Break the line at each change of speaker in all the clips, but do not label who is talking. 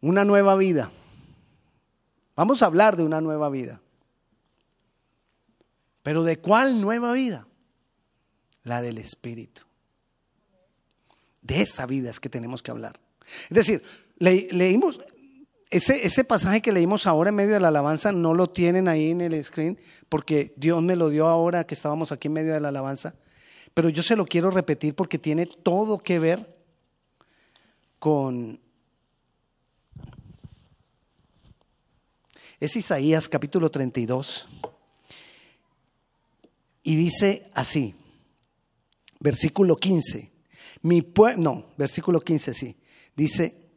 Una nueva vida. Vamos a hablar de una nueva vida. Pero ¿de cuál nueva vida? La del Espíritu. De esa vida es que tenemos que hablar. Es decir, leímos, ese, ese, pasaje que leímos ahora en medio de la alabanza no lo tienen ahí en el screen porque Dios me lo dio ahora que estábamos aquí en medio de la alabanza. Pero yo se lo quiero repetir porque tiene todo que ver con... Es Isaías capítulo 32. Y dice así, versículo 15. Mi pueblo, no, versículo 15 sí. Dice,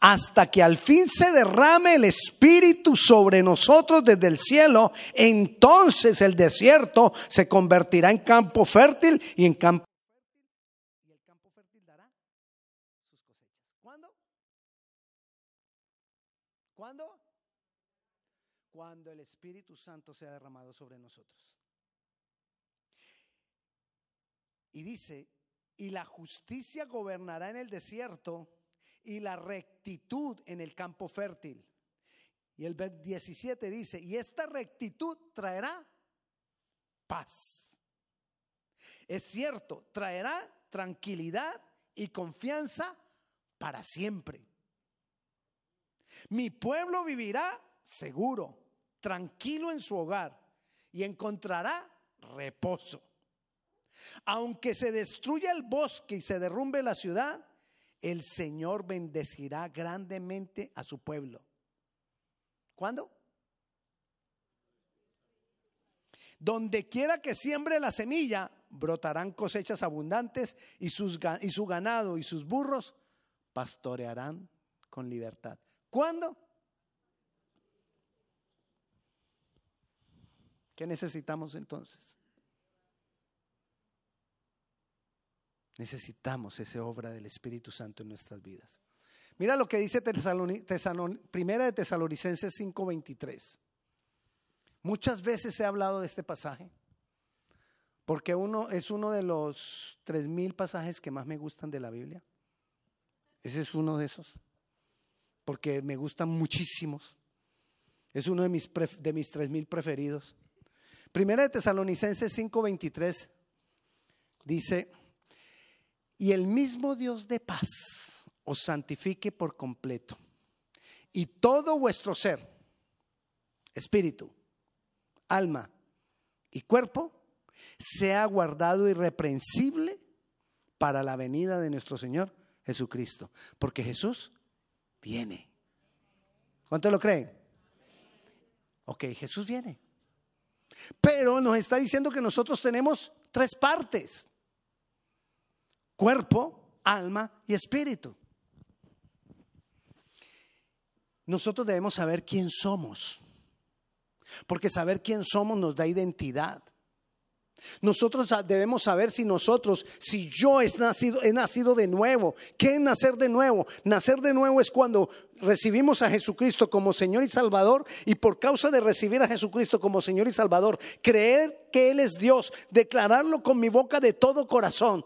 hasta que al fin se derrame el Espíritu sobre nosotros desde el cielo, entonces el desierto se convertirá en campo fértil y en campo y el campo fértil dará sus cosechas. ¿Cuándo? ¿Cuándo? Cuando el Espíritu Santo sea derramado sobre nosotros. Y dice, y la justicia gobernará en el desierto y la rectitud en el campo fértil. Y el 17 dice, y esta rectitud traerá paz. Es cierto, traerá tranquilidad y confianza para siempre. Mi pueblo vivirá seguro, tranquilo en su hogar y encontrará reposo. Aunque se destruya el bosque y se derrumbe la ciudad, el Señor bendecirá grandemente a su pueblo. ¿Cuándo? Donde quiera que siembre la semilla, brotarán cosechas abundantes y, su ganado y sus burros pastorearán con libertad. ¿Cuándo? ¿Qué necesitamos entonces? Necesitamos esa obra del Espíritu Santo en nuestras vidas. Mira lo que dice Primera de Tesalonicenses 5:23. Muchas veces he hablado de este pasaje, porque uno, es uno de los tres mil pasajes que más me gustan de la Biblia. Ese es uno de esos, porque me gustan muchísimos. Es uno de mis, de mis tres mil preferidos. Primera de Tesalonicenses 5:23 dice, y el mismo Dios de paz os santifique por completo. Y todo vuestro ser, espíritu, alma y cuerpo, sea guardado irreprensible para la venida de nuestro Señor Jesucristo. Porque Jesús viene. ¿Cuánto lo creen? Ok, Jesús viene. Pero nos está diciendo que nosotros tenemos tres partes cuerpo, alma y espíritu. Nosotros debemos saber quién somos, porque saber quién somos nos da identidad. Nosotros debemos saber si nosotros, si yo he nacido, he nacido de nuevo. ¿Qué es nacer de nuevo? Nacer de nuevo es cuando recibimos a Jesucristo como Señor y Salvador y por causa de recibir a Jesucristo como Señor y Salvador, creer que Él es Dios, declararlo con mi boca de todo corazón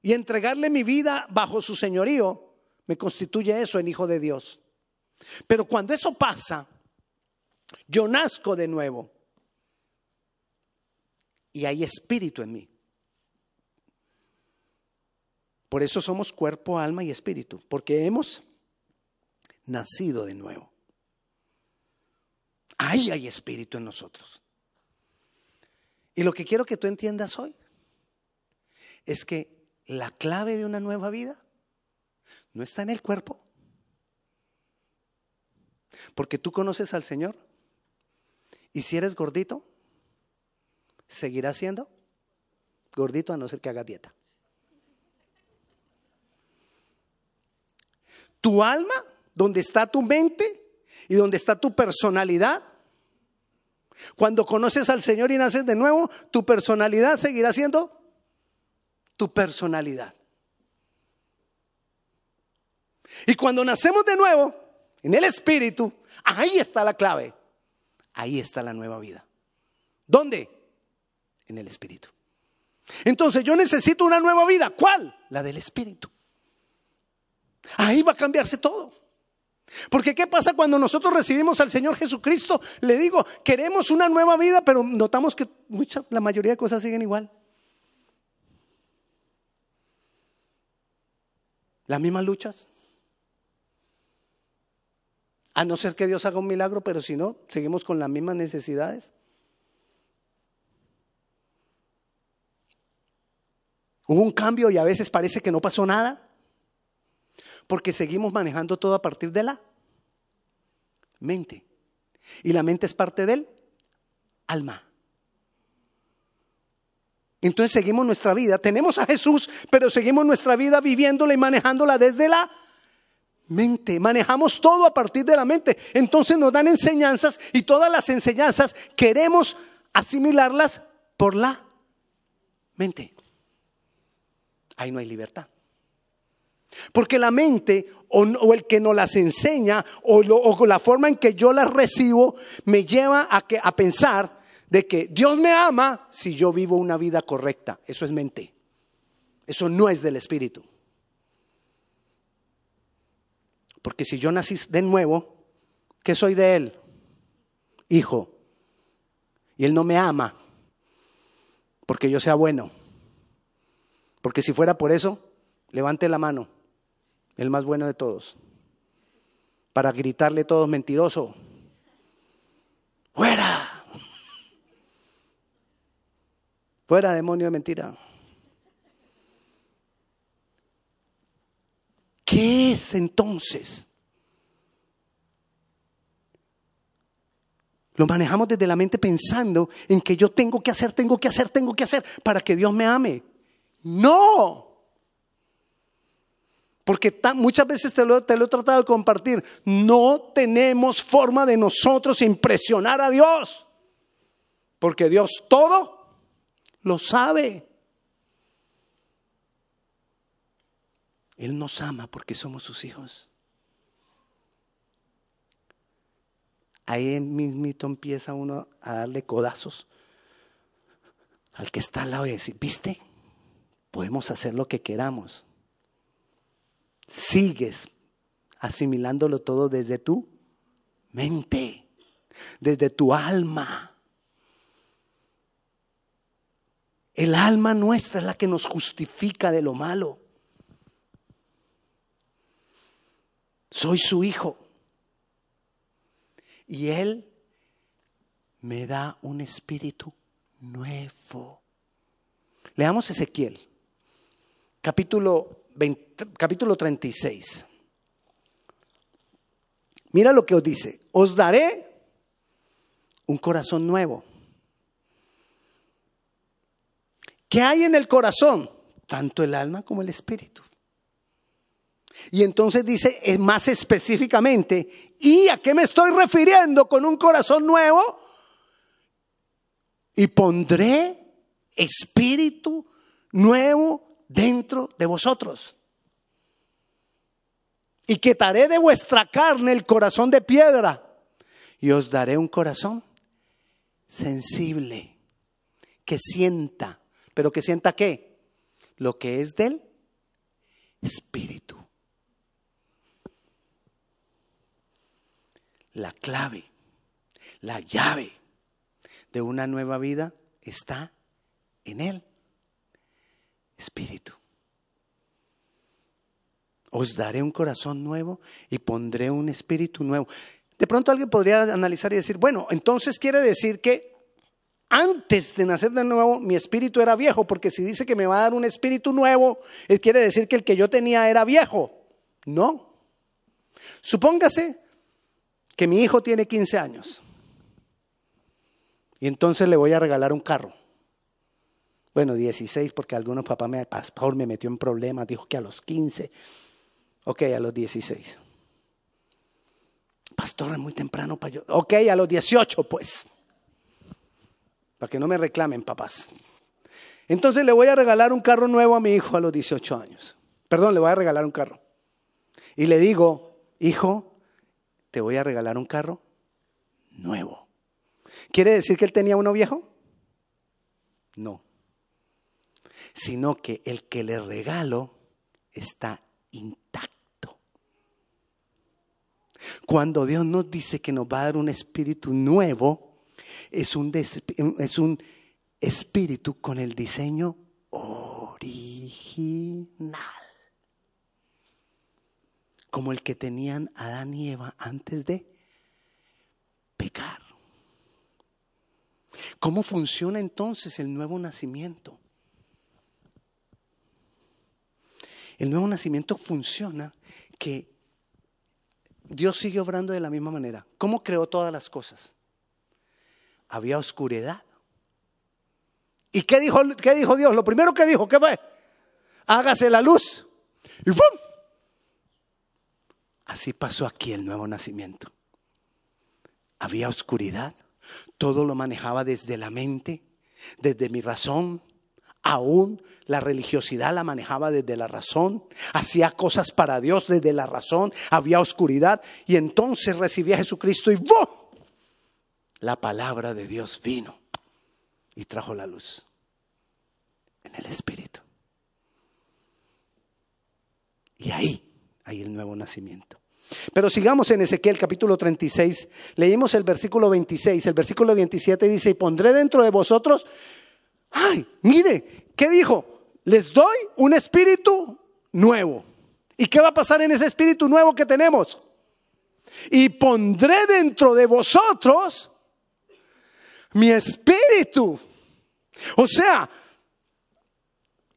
y entregarle mi vida bajo su señorío, me constituye eso en hijo de Dios. Pero cuando eso pasa, yo nazco de nuevo y hay espíritu en mí. Por eso somos cuerpo, alma y espíritu, porque hemos nacido de nuevo. Ahí hay espíritu en nosotros. Y lo que quiero que tú entiendas hoy es que la clave de una nueva vida no está en el cuerpo. Porque tú conoces al Señor. Y si eres gordito, seguirás siendo gordito a no ser que haga dieta. Tu alma, donde está tu mente y donde está tu personalidad. Cuando conoces al Señor y naces de nuevo, tu personalidad seguirá siendo tu personalidad. Y cuando nacemos de nuevo, en el Espíritu, ahí está la clave. Ahí está la nueva vida. ¿Dónde? En el Espíritu. Entonces yo necesito una nueva vida. ¿Cuál? La del Espíritu. Ahí va a cambiarse todo. Porque ¿qué pasa cuando nosotros recibimos al Señor Jesucristo? Le digo, queremos una nueva vida, pero notamos que mucha, la mayoría de cosas siguen igual. Las mismas luchas. A no ser que Dios haga un milagro, pero si no, seguimos con las mismas necesidades. Hubo un cambio y a veces parece que no pasó nada, porque seguimos manejando todo a partir de la mente. Y la mente es parte del alma. Entonces seguimos nuestra vida. Tenemos a Jesús, pero seguimos nuestra vida viviéndola y manejándola desde la mente. Manejamos todo a partir de la mente. Entonces nos dan enseñanzas y todas las enseñanzas queremos asimilarlas por la mente. Ahí no hay libertad. Porque la mente o, el que nos las enseña o, la forma en que yo las recibo me lleva a, que, a pensar de que Dios me ama si yo vivo una vida correcta. Eso es mente. Eso no es del Espíritu. Porque si yo nací de nuevo, ¿qué soy de Él? Hijo. Y Él no me ama porque yo sea bueno. Porque si fuera por eso, levante la mano, el más bueno de todos, para gritarle todos mentiroso. ¡Fuera! ¡Fuera, demonio de mentira! ¿Qué es entonces? Lo manejamos desde la mente pensando en que yo tengo que hacer, tengo que hacer, tengo que hacer para que Dios me ame. No. Porque muchas veces te lo, te lo he tratado de compartir. No tenemos forma de nosotros impresionar a Dios. Porque Dios todo lo sabe. Él nos ama porque somos sus hijos. Ahí mismito empieza uno a darle codazos al que está al lado y decir, ¿viste? Podemos hacer lo que queramos. Sigues asimilándolo todo desde tu mente, desde tu alma. El alma nuestra es la que nos justifica de lo malo. soy su hijo. Y Él me da un espíritu nuevo. Leamos Ezequiel, capítulo, capítulo 36. Mira lo que os dice, os daré un corazón nuevo. ¿Qué hay en el corazón? Tanto el alma como el espíritu. Y entonces dice más específicamente, ¿y a qué me estoy refiriendo con un corazón nuevo? Y pondré espíritu nuevo dentro de vosotros. Y quitaré de vuestra carne el corazón de piedra y os daré un corazón sensible, que sienta, pero que sienta qué? Lo que es del espíritu. la clave, la llave de una nueva vida está en Él. Espíritu. Os daré un corazón nuevo y pondré un espíritu nuevo. De pronto alguien podría analizar y decir, bueno, entonces quiere decir que antes de nacer de nuevo mi espíritu era viejo, porque si dice que me va a dar un espíritu nuevo, quiere decir que el que yo tenía era viejo. No. Supóngase que mi hijo tiene 15 años y entonces le voy a regalar un carro. Bueno, 16 porque algunos papás me, pastor me metió en problemas, dijo que a los 15. Ok, a los 16. Pastor, es muy temprano para yo. Ok, a los 18 pues. Para que no me reclamen, papás. Entonces le voy a regalar un carro nuevo a mi hijo a los 18 años. Perdón, le voy a regalar un carro. Y le digo, hijo, te voy a regalar un carro nuevo. ¿Quiere decir que él tenía uno viejo? No. Sino que el que le regalo está intacto. Cuando Dios nos dice que nos va a dar un espíritu nuevo, es un, es un espíritu con el diseño original. Como el que tenían Adán y Eva antes de pecar. ¿Cómo funciona entonces el nuevo nacimiento? El nuevo nacimiento funciona que Dios sigue obrando de la misma manera. ¿Cómo creó todas las cosas? Había oscuridad. ¿Y qué dijo, qué dijo Dios? Lo primero que dijo, ¿qué fue? Hágase la luz. Y ¡fum! Así pasó aquí el nuevo nacimiento. Había oscuridad. Todo lo manejaba desde la mente, desde mi razón, Aún la religiosidad la manejaba desde la razón, hacía cosas para Dios desde la razón, había oscuridad y entonces recibía a Jesucristo y ¡boom! La palabra de Dios vino y trajo la luz en el Espíritu. Y ahí hay el nuevo nacimiento. Pero sigamos en Ezequiel capítulo 36, leímos el versículo 26, el versículo 27 dice, y pondré dentro de vosotros Ay, mire, ¿qué dijo? Les doy un espíritu nuevo. ¿Y qué va a pasar en ese espíritu nuevo que tenemos? Y pondré dentro de vosotros mi espíritu. O sea,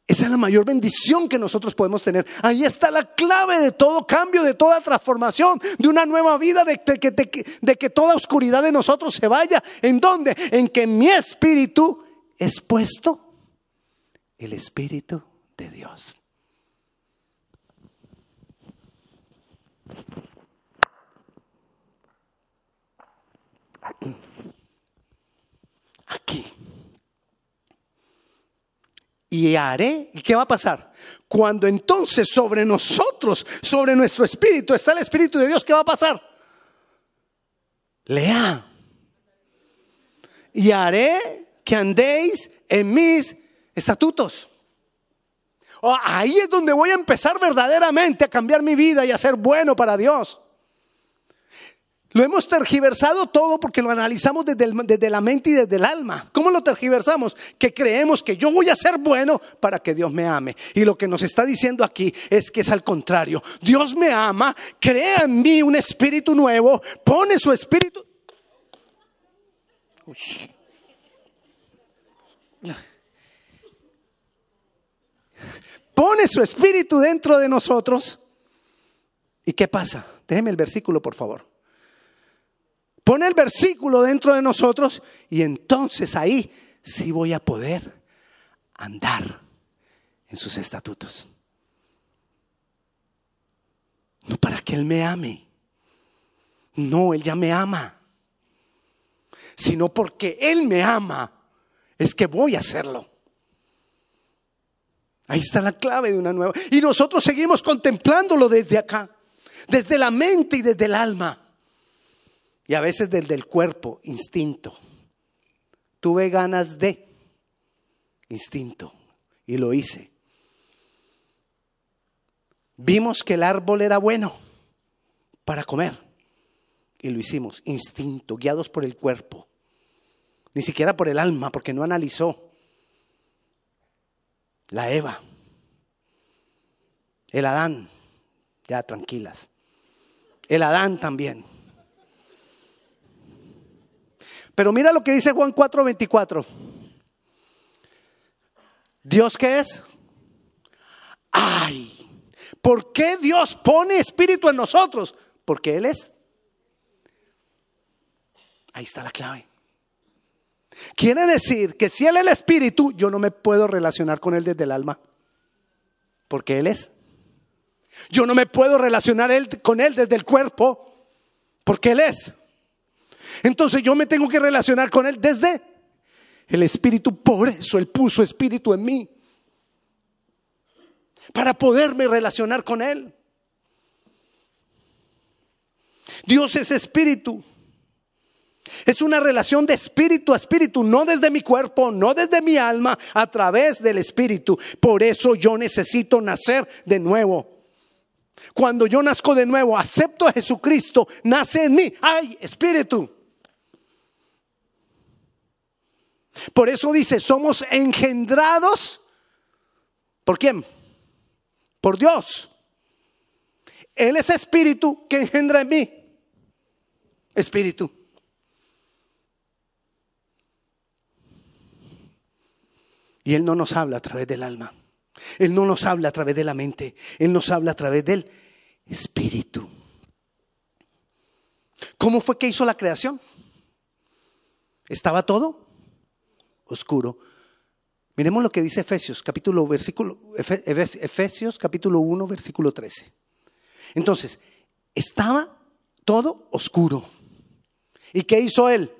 esa es la mayor bendición que nosotros podemos tener. Ahí está la clave de todo cambio, de toda transformación, de una nueva vida, de, que, de que toda oscuridad de nosotros se vaya. ¿En dónde? En que mi espíritu es puesto el Espíritu de Dios. Aquí. Aquí. Y haré, ¿y qué va a pasar? Cuando entonces sobre nosotros, sobre nuestro espíritu, está el Espíritu de Dios, ¿qué va a pasar? Lea. Y haré que andéis en mis estatutos. Oh, ahí es donde voy a empezar verdaderamente a cambiar mi vida y a ser bueno para Dios. Lo hemos tergiversado todo porque lo analizamos desde, desde, la mente y desde el alma. ¿Cómo lo tergiversamos? Que creemos que yo voy a ser bueno para que Dios me ame. Y lo que nos está diciendo aquí es que es al contrario. Dios me ama, crea en mí un espíritu nuevo, pone su espíritu. Uy. Pone su espíritu dentro de nosotros. ¿Y qué pasa? Déjeme el versículo, por favor. Pone el versículo dentro de nosotros y entonces ahí sí voy a poder andar en sus estatutos. No para que Él me ame. No, Él ya me ama. Sino porque Él me ama es que voy a hacerlo. Ahí está la clave de una nueva. Y nosotros seguimos contemplándolo desde acá, desde la mente y desde el alma. Y a veces desde el cuerpo, instinto. Tuve ganas de instinto y lo hice. Vimos que el árbol era bueno para comer y lo hicimos, instinto, guiados por el cuerpo ni siquiera por el alma, porque no analizó. La Eva, el Adán, ya tranquilas. El Adán también. Pero mira lo que dice Juan 4:24. ¿Dios qué es? Ay, ¿por qué Dios pone espíritu en nosotros? Porque Él es. Ahí está la clave. Quiere decir que si Él es el Espíritu, yo no me puedo relacionar con Él desde el alma. Porque Él es. Yo no me puedo relacionar con Él desde el cuerpo. Porque Él es. Entonces yo me tengo que relacionar con Él desde el Espíritu. Por eso Él puso Espíritu en mí. Para poderme relacionar con Él. Dios es Espíritu. Es una relación de espíritu a espíritu, no desde mi cuerpo, no desde mi alma, a través del espíritu. Por eso yo necesito nacer de nuevo. Cuando yo nazco de nuevo, acepto a Jesucristo, nace en mí. ¡Ay, espíritu! Por eso dice, somos engendrados. ¿Por quién? Por Dios. Él es espíritu que engendra en mí. Espíritu. Y Él no nos habla a través del alma. Él no nos habla a través de la mente. Él nos habla a través del espíritu. ¿Cómo fue que hizo la creación? ¿Estaba todo? Oscuro. Miremos lo que dice Efesios, capítulo, versículo, Efesios capítulo 1, versículo 13. Entonces, estaba todo oscuro. ¿Y qué hizo él?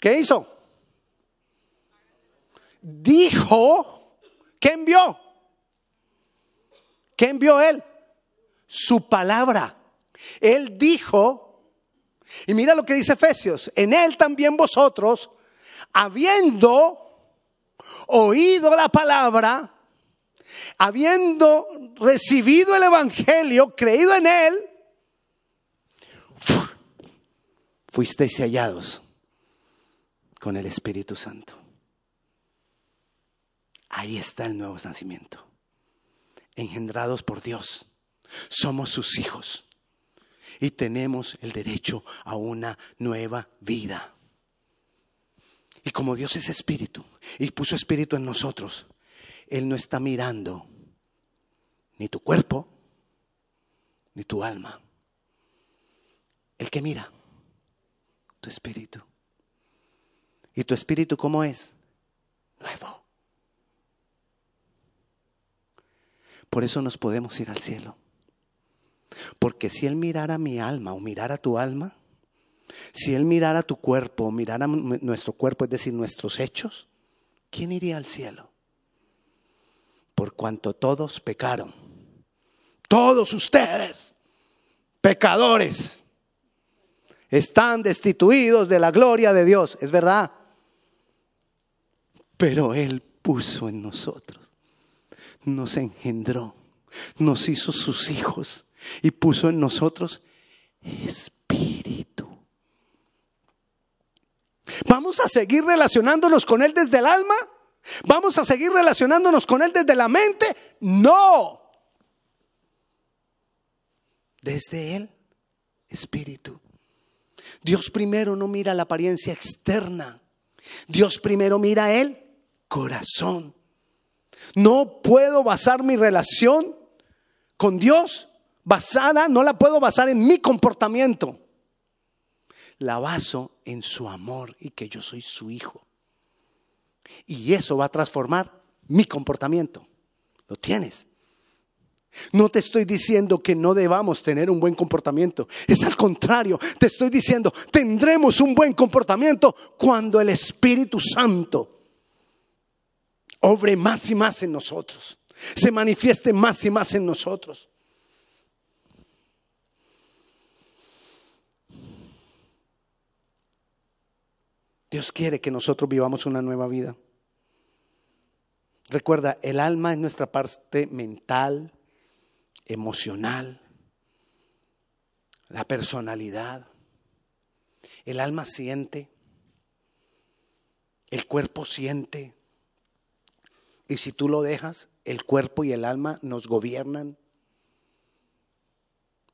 ¿Qué hizo? Dijo, ¿qué envió? ¿Qué envió él? Su palabra. Él dijo, y mira lo que dice Efesios, en él también vosotros, habiendo oído la palabra, habiendo recibido el Evangelio, creído en él, fuisteis hallados con el Espíritu Santo. Ahí está el nuevo nacimiento. Engendrados por Dios. Somos sus hijos. Y tenemos el derecho a una nueva vida. Y como Dios es espíritu y puso espíritu en nosotros, Él no está mirando ni tu cuerpo, ni tu alma. El que mira, tu espíritu. ¿Y tu espíritu cómo es? Nuevo. Por eso nos podemos ir al cielo. Porque si Él mirara mi alma o mirara tu alma, si Él mirara tu cuerpo, mirara nuestro cuerpo, es decir, nuestros hechos, ¿quién iría al cielo? Por cuanto todos pecaron. Todos ustedes, pecadores, están destituidos de la gloria de Dios. Es verdad. Pero Él puso en nosotros, nos engendró, nos hizo sus hijos y puso en nosotros espíritu. ¿Vamos a seguir relacionándonos con Él desde el alma? ¿Vamos a seguir relacionándonos con Él desde la mente? No. Desde Él, Espíritu. Dios primero no mira la apariencia externa. Dios primero mira el corazón. No puedo basar mi relación con Dios basada, no la puedo basar en mi comportamiento la baso en su amor y que yo soy su hijo. Y eso va a transformar mi comportamiento. Lo tienes. No te estoy diciendo que no debamos tener un buen comportamiento. Es al contrario, te estoy diciendo, tendremos un buen comportamiento cuando el Espíritu Santo obre más y más en nosotros, se manifieste más y más en nosotros. Dios quiere que nosotros vivamos una nueva vida. Recuerda, el alma es nuestra parte mental, emocional, la personalidad. El alma siente, el cuerpo siente. Y si tú lo dejas, el cuerpo y el alma nos gobiernan.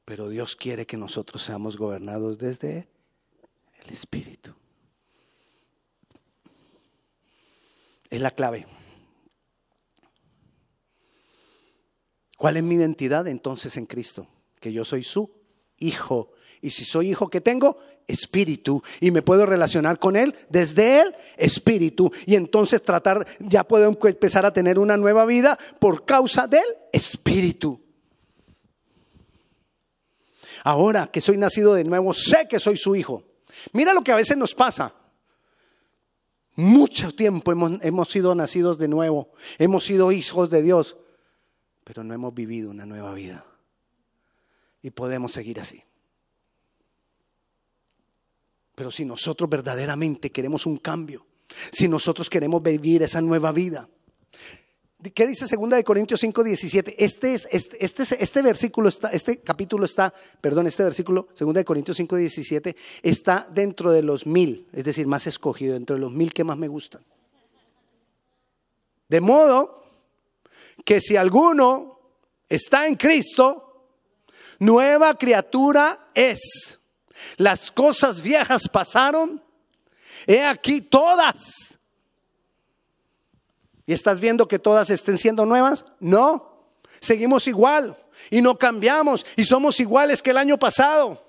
Pero Dios quiere que nosotros seamos gobernados desde el Espíritu. Es la clave. ¿Cuál es mi identidad entonces en Cristo? Que yo soy su hijo. Y si soy hijo que tengo, espíritu. Y me puedo relacionar con Él desde el espíritu. Y entonces tratar, ya puedo empezar a tener una nueva vida por causa del espíritu. Ahora que soy nacido de nuevo, sé que soy su hijo. Mira lo que a veces nos pasa. Mucho tiempo hemos, hemos sido nacidos de nuevo, hemos sido hijos de Dios, pero no hemos vivido una nueva vida. Y podemos seguir así. Pero si nosotros verdaderamente queremos un cambio, si nosotros queremos vivir esa nueva vida, ¿Qué dice 2 de Corintios 5, 17? Este, es, este, este, este, versículo está, este capítulo está, perdón, este versículo, 2 de Corintios 5, 17, está dentro de los mil, es decir, más escogido, dentro de los mil que más me gustan. De modo que si alguno está en Cristo, nueva criatura es. Las cosas viejas pasaron, he aquí todas. ¿Y estás viendo que todas estén siendo nuevas? No, seguimos igual y no cambiamos y somos iguales que el año pasado.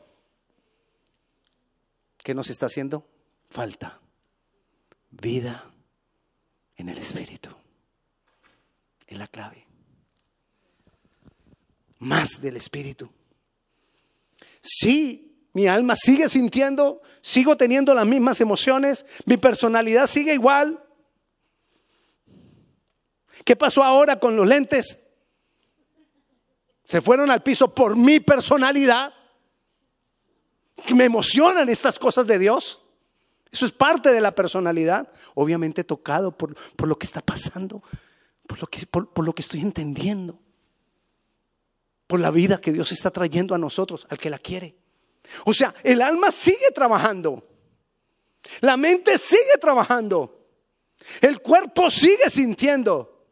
¿Qué nos está haciendo? Falta vida en el Espíritu es la clave. Más del Espíritu. Sí, mi alma sigue sintiendo, sigo teniendo las mismas emociones, mi personalidad sigue igual. ¿Qué pasó ahora con los lentes? Se fueron al piso por mi personalidad. Me emocionan estas cosas de Dios. Eso es parte de la personalidad. Obviamente tocado por, por lo que está pasando por lo que, por, lo que estoy entendiendo, por la vida que Dios está trayendo a nosotros, al que la quiere. O sea, el alma sigue trabajando, la mente sigue trabajando, el cuerpo sigue sintiendo.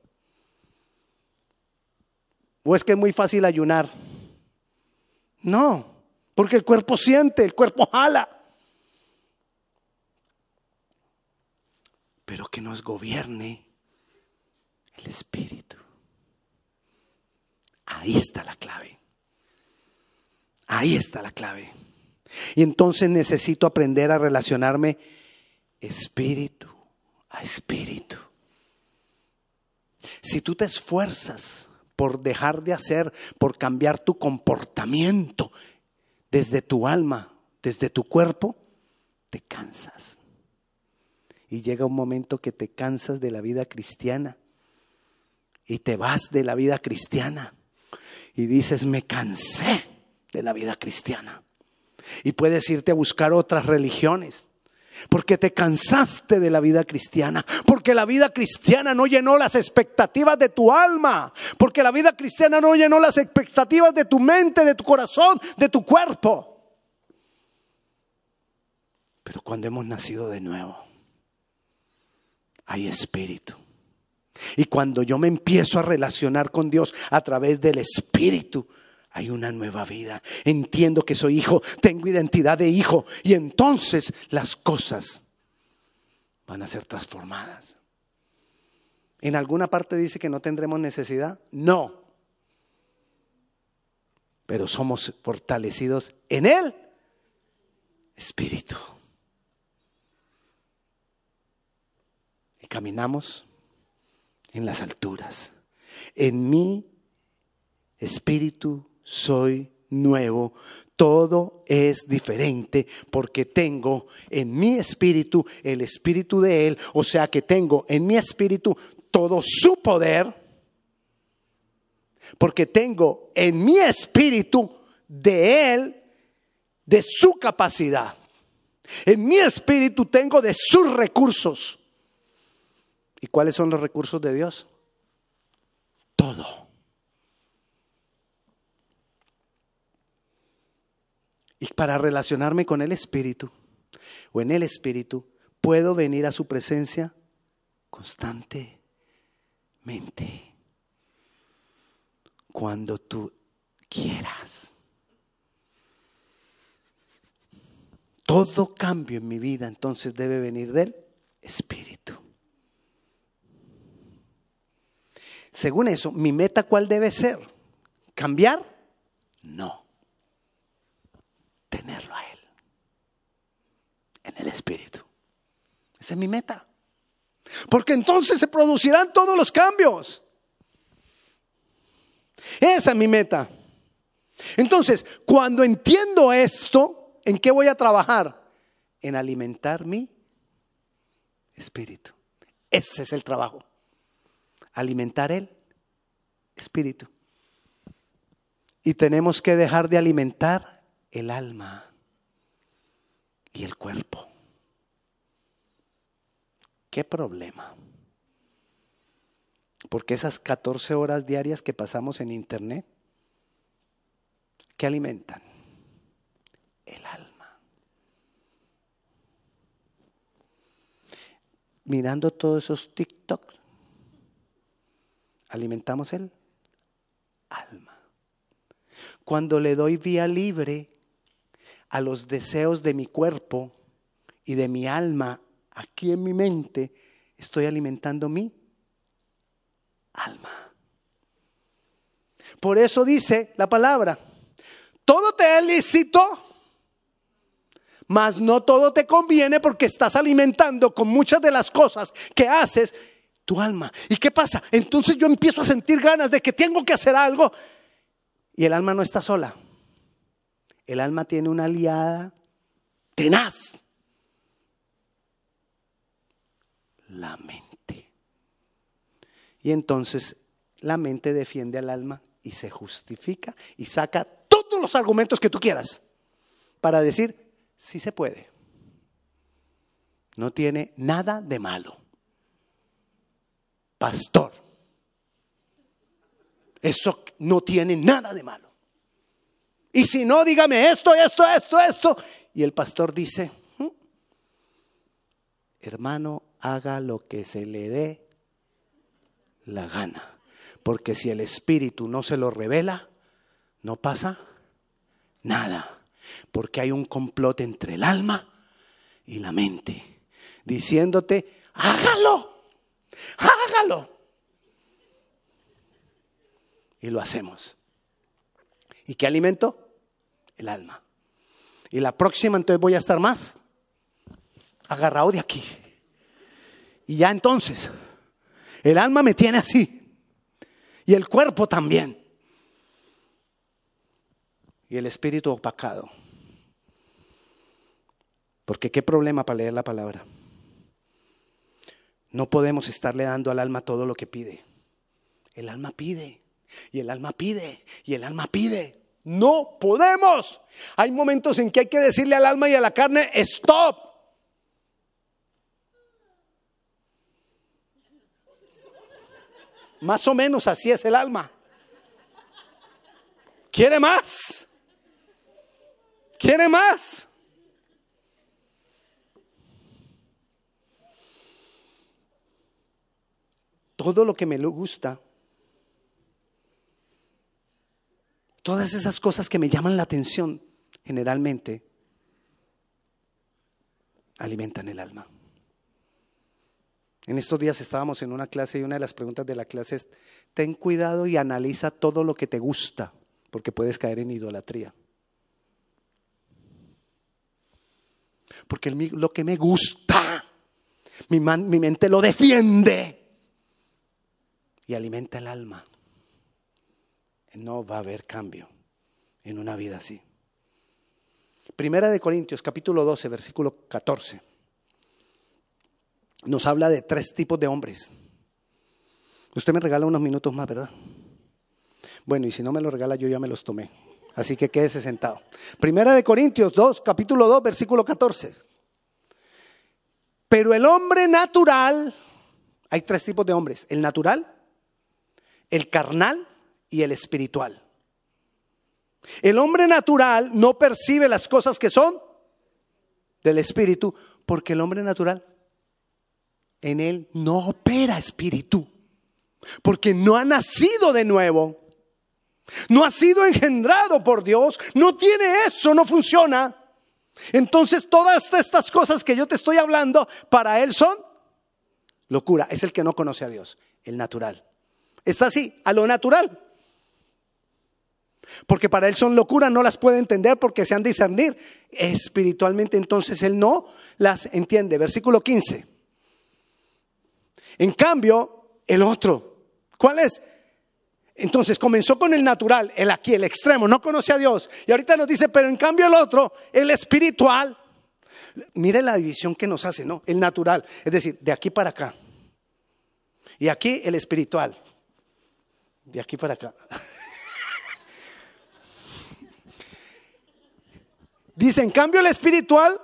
¿O es que es muy fácil ayunar? No, porque el cuerpo siente, el cuerpo jala. Pero que nos gobierne el Espíritu. Ahí está la clave. Ahí está la clave. Y entonces necesito aprender a relacionarme espíritu a espíritu. Si tú te esfuerzas por dejar de hacer, por cambiar tu comportamiento desde tu alma, desde tu cuerpo, te cansas. Y llega un momento que te cansas de la vida cristiana y te vas de la vida cristiana y dices, me cansé de la vida cristiana. Y puedes irte a buscar otras religiones. Porque te cansaste de la vida cristiana. Porque la vida cristiana no llenó las expectativas de tu alma. Porque la vida cristiana no llenó las expectativas de tu mente, de tu corazón, de tu cuerpo. Pero cuando hemos nacido de nuevo, hay espíritu. Y cuando yo me empiezo a relacionar con Dios a través del Espíritu, hay una nueva vida. Entiendo que soy hijo, tengo identidad de hijo y entonces las cosas van a ser transformadas. ¿En alguna parte dice que no tendremos necesidad? No. Pero somos fortalecidos en Él, Espíritu. Y caminamos en las alturas. En mi espíritu soy nuevo. Todo es diferente porque tengo en mi espíritu el espíritu de Él. O sea que tengo en mi espíritu todo su poder. Porque tengo en mi espíritu de Él, de su capacidad. En mi espíritu tengo de sus recursos. ¿Y cuáles son los recursos de Dios? Todo. Y para relacionarme con el Espíritu o en el Espíritu, puedo venir a su presencia constantemente. Cuando tú quieras. Todo cambio en mi vida entonces debe venir del Espíritu. Según eso, ¿mi meta cuál debe ser? ¿Cambiar? No. Tenerlo a Él. En el Espíritu. Esa es mi meta. Porque entonces se producirán todos los cambios. Esa es mi meta. Entonces, cuando entiendo esto, ¿en qué voy a trabajar? En alimentar mi espíritu. Ese es el trabajo alimentar el espíritu. Y tenemos que dejar de alimentar el alma y el cuerpo. ¿Qué problema? Porque esas 14 horas diarias que pasamos en internet, ¿qué alimentan? El alma. Mirando todos esos TikToks, alimentamos el alma. Cuando le doy vía libre a los deseos de mi cuerpo y de mi alma aquí en mi mente, estoy alimentando mi alma. Por eso dice la palabra, todo te es lícito, mas no todo te conviene porque estás alimentando con muchas de las cosas que haces tu alma. ¿Y qué pasa? Entonces yo empiezo a sentir ganas de que tengo que hacer algo y el alma no está sola. El alma tiene una aliada tenaz. La mente. Y entonces la mente defiende al alma y se justifica y saca todos los argumentos que tú quieras para decir, sí se puede. No tiene nada de malo. Pastor, eso no tiene nada de malo. Y si no, dígame esto, esto, esto, esto. Y el pastor dice, hermano, haga lo que se le dé la gana. Porque si el Espíritu no se lo revela, no pasa nada. Porque hay un complot entre el alma y la mente, diciéndote, hágalo, hágalo. Y lo hacemos. ¿Y qué alimento? el alma. Y la próxima entonces voy a estar más agarrado de aquí. Y ya entonces, el alma me tiene así. Y el cuerpo también. Y el espíritu opacado. Porque qué problema para leer la palabra. No podemos estarle dando al alma todo lo que pide. El alma pide. Y el alma pide. Y el alma pide. No podemos. Hay momentos en que hay que decirle al alma y a la carne, stop. Más o menos así es el alma. ¿Quiere más? ¿Quiere más? Todo lo que me gusta Todas esas cosas que me llaman la atención generalmente alimentan el alma. En estos días estábamos en una clase y una de las preguntas de la clase es, ten cuidado y analiza todo lo que te gusta, porque puedes caer en idolatría. Porque lo que me gusta, mi, mi mente lo defiende y alimenta el alma no va a haber cambio en una vida así. Primera de Corintios, capítulo 12, versículo 14. Nos habla de tres tipos de hombres. Usted me regala unos minutos más, ¿verdad? Bueno, y si no me lo regala, yo ya me los tomé. Así que quédese sentado. Primera de Corintios 2, capítulo 2, versículo 14. Pero el hombre natural, hay tres tipos de hombres. El natural, el carnal y el espiritual. El hombre natural no percibe las cosas que son del espíritu porque el hombre natural en él no opera espíritu. Porque no ha nacido de nuevo. No ha sido engendrado por Dios. No tiene eso, no funciona. Entonces todas estas cosas que yo te estoy hablando para él son locura. Es el que no conoce a Dios, el natural. Está así, a lo natural. Porque para él son locura, no las puede entender porque se han de discernir. Espiritualmente entonces él no las entiende. Versículo 15. En cambio, el otro, ¿cuál es? Entonces comenzó con el natural, el aquí, el extremo, no conoce a Dios. Y ahorita nos dice, pero en cambio el otro, el espiritual. Mire la división que nos hace, ¿no? El natural, es decir, de aquí para acá. Y aquí el espiritual. De aquí para acá. Dice, en cambio el espiritual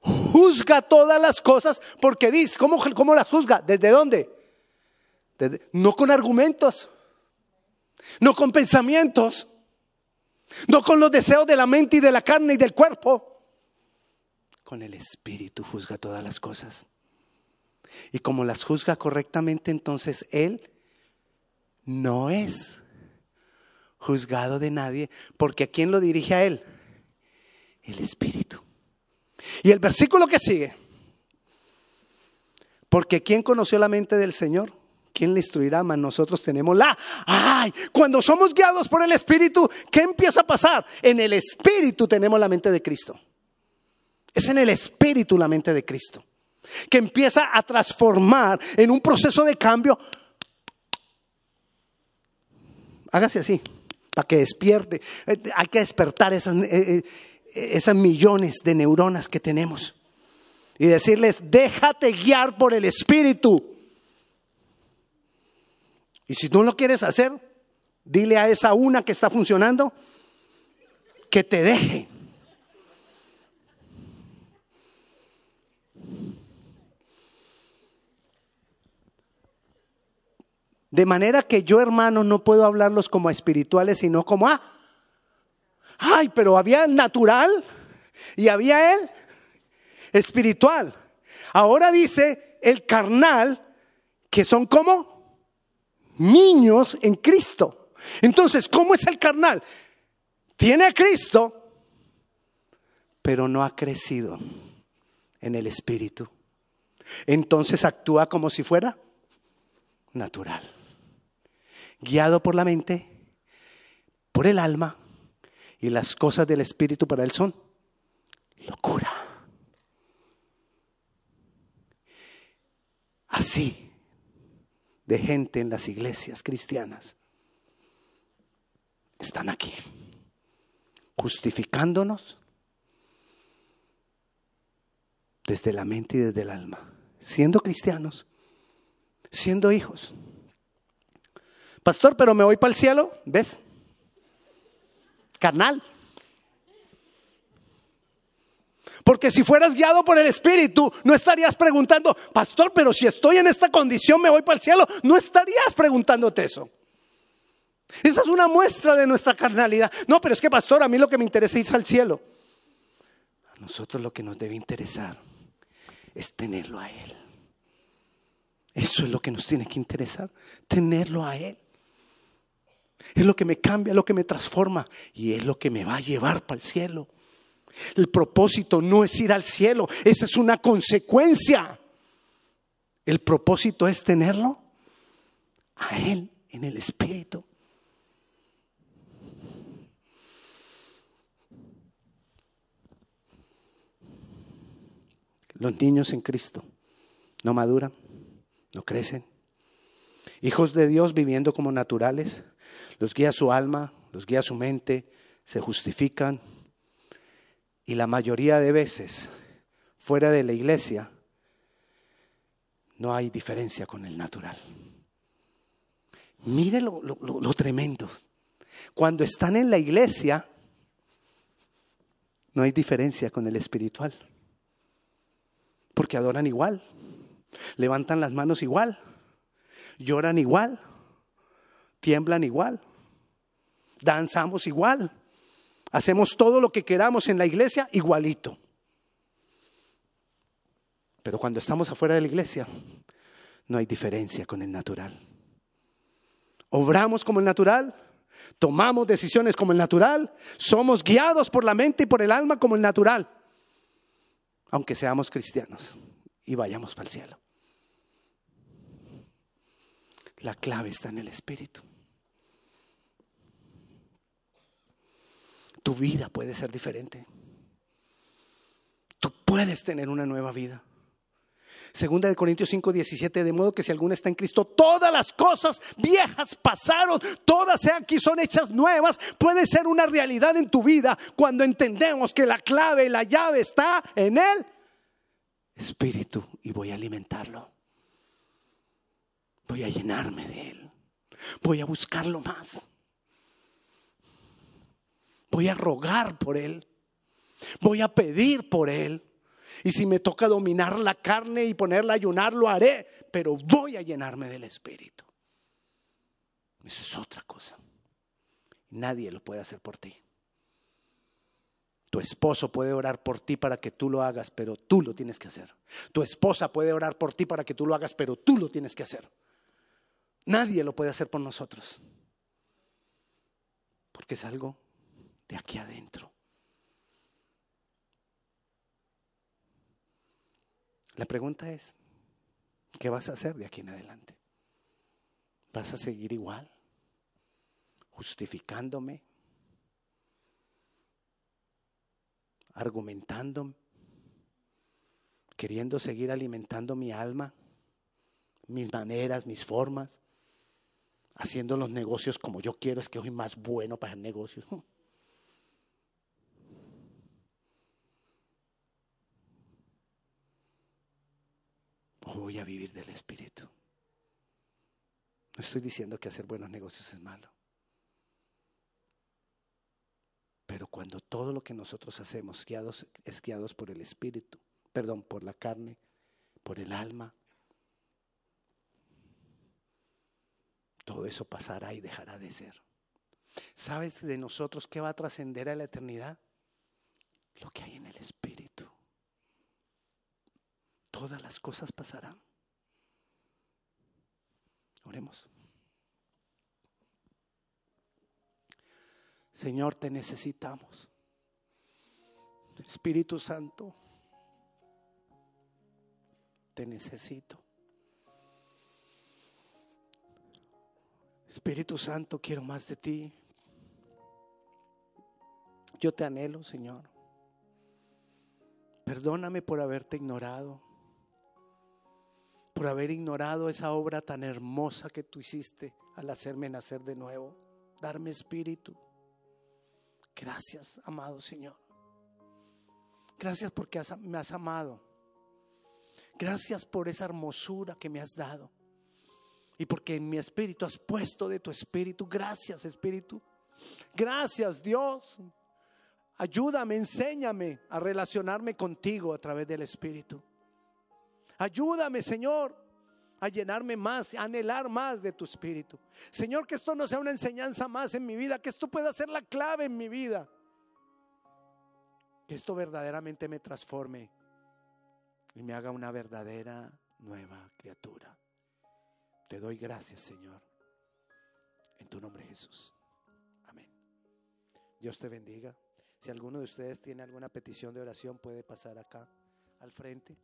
juzga todas las cosas porque dice, ¿cómo, cómo las juzga? ¿Desde dónde? no con argumentos, no con pensamientos, no con los deseos de la mente y de la carne y del cuerpo. Con el Espíritu juzga todas las cosas. Y como las juzga correctamente, entonces Él no es juzgado de nadie, porque ¿a quién lo dirige a Él? El Espíritu. Y el versículo que sigue, porque ¿quién conoció la mente del Señor? ¿Quién le instruirá? Mas nosotros tenemos la... ¡Ay! Cuando somos guiados por el Espíritu, ¿qué empieza a pasar? En el Espíritu tenemos la mente de Cristo. Es en el Espíritu la mente de Cristo. Que empieza a transformar en un proceso de cambio. Hágase así, para que despierte. Eh, hay que despertar esas, eh, eh, esas millones de neuronas que tenemos. Y decirles, déjate guiar por el Espíritu. Y si no lo quieres hacer, dile a esa una que está funcionando que te deje. De manera que yo, hermano, no puedo hablarlos como espirituales, sino como, ah, ay, pero había natural y había el espiritual. Ahora dice el carnal, que son como niños en Cristo. Entonces, ¿cómo es el carnal? Tiene a Cristo, pero no ha crecido en el Espíritu. Entonces actúa como si fuera natural, guiado por la mente, por el alma, y las cosas del Espíritu para él son locura. Así de gente en las iglesias cristianas están aquí, justificándonos desde la mente y desde el alma, siendo cristianos, siendo hijos. Pastor, pero me voy para el cielo, ¿ves? Carnal. Porque si fueras guiado por el Espíritu, no estarías preguntando, pastor, pero si estoy en esta condición, me voy para el cielo. No estarías preguntándote eso. Esa es una muestra de nuestra carnalidad. No, pero es que, pastor, a mí lo que me interesa es ir al cielo. A nosotros lo que nos debe interesar es tenerlo a Él. Eso es lo que nos tiene que interesar, tenerlo a Él. Es lo que me cambia, lo que me transforma y es lo que me va a llevar para el cielo. El propósito no es ir al cielo, esa es una consecuencia. El propósito es tenerlo a Él en el Espíritu. Los niños en Cristo no maduran, no crecen. Hijos de Dios viviendo como naturales, los guía su alma, los guía su mente, se justifican, y la mayoría de veces fuera de la iglesia no hay diferencia con el natural. Mire lo, tremendo. Cuando están en la iglesia, no hay diferencia con el espiritual. Porque adoran igual, levantan las manos igual, lloran igual, tiemblan igual, danzamos igual, Hacemos todo lo que queramos en la iglesia igualito. Pero cuando estamos afuera de la iglesia, no hay diferencia con el natural. Obramos como el natural, tomamos decisiones como el natural, somos guiados por la mente y por el alma como el natural, aunque seamos cristianos y vayamos para el cielo. La clave está en el Espíritu. tu vida puede ser diferente. Tú puedes tener una nueva vida. Segunda de Corintios 5, 17, de modo que si alguno está en Cristo, todas las cosas viejas pasaron, todas aquí son hechas nuevas, puede ser una realidad en tu vida cuando entendemos que la clave y la llave está en el Espíritu y voy a alimentarlo. Voy a llenarme de él. Voy a buscarlo más. Voy a rogar por Él. Voy a pedir por Él. Y si me toca dominar la carne y ponerla a ayunar, lo haré. Pero voy a llenarme del Espíritu. Eso es otra cosa. Nadie lo puede hacer por ti. Tu esposo puede orar por ti para que tú lo hagas, pero tú lo tienes que hacer. Tu esposa puede orar por ti para que tú lo hagas, pero tú lo tienes que hacer. Nadie lo puede hacer por nosotros. Porque es algo de aquí adentro. La pregunta es, ¿qué vas a hacer de aquí en adelante? ¿Vas a seguir igual? ¿Justificándome? argumentando, queriendo seguir alimentando mi alma, mis maneras, mis formas, haciendo los negocios como yo quiero, es que soy más bueno para el negocios. Voy a vivir del Espíritu. No estoy diciendo que hacer buenos negocios es malo. Pero cuando todo lo que nosotros hacemos es guiados por el Espíritu, perdón, por la carne, por el alma, todo eso pasará y dejará de ser. ¿Sabes de nosotros qué va a trascender a la eternidad? Lo que hay en el Espíritu. Todas las cosas pasarán. Oremos. Señor, te necesitamos. Espíritu Santo, te necesito. Espíritu Santo, quiero más de ti. Yo te anhelo, Señor. Perdóname por haberte ignorado, por haber ignorado esa obra tan hermosa que tú hiciste al hacerme nacer de nuevo, darme espíritu. Gracias, amado Señor. Gracias porque me has amado. Gracias por esa hermosura que me has dado. Y porque en mi espíritu has puesto de tu espíritu. Gracias, Espíritu. Gracias, Dios. Ayúdame, enséñame a relacionarme contigo a través del Espíritu. Ayúdame, Señor, a llenarme más, a anhelar más de tu espíritu. Señor, que esto no sea una enseñanza más en mi vida, que esto pueda ser la clave en mi vida. Que esto verdaderamente me transforme y me haga una verdadera nueva criatura. Te doy gracias, Señor. En tu nombre, Jesús. Amén. Dios te bendiga. Si alguno de ustedes tiene alguna petición de oración, puede pasar acá al frente.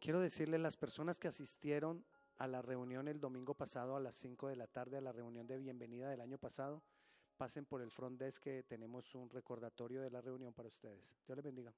Quiero decirle las personas que asistieron a la reunión el domingo pasado a las 5 de la tarde, a la reunión de bienvenida del año pasado, pasen por el front desk que tenemos un recordatorio de la reunión para ustedes. Dios les bendiga.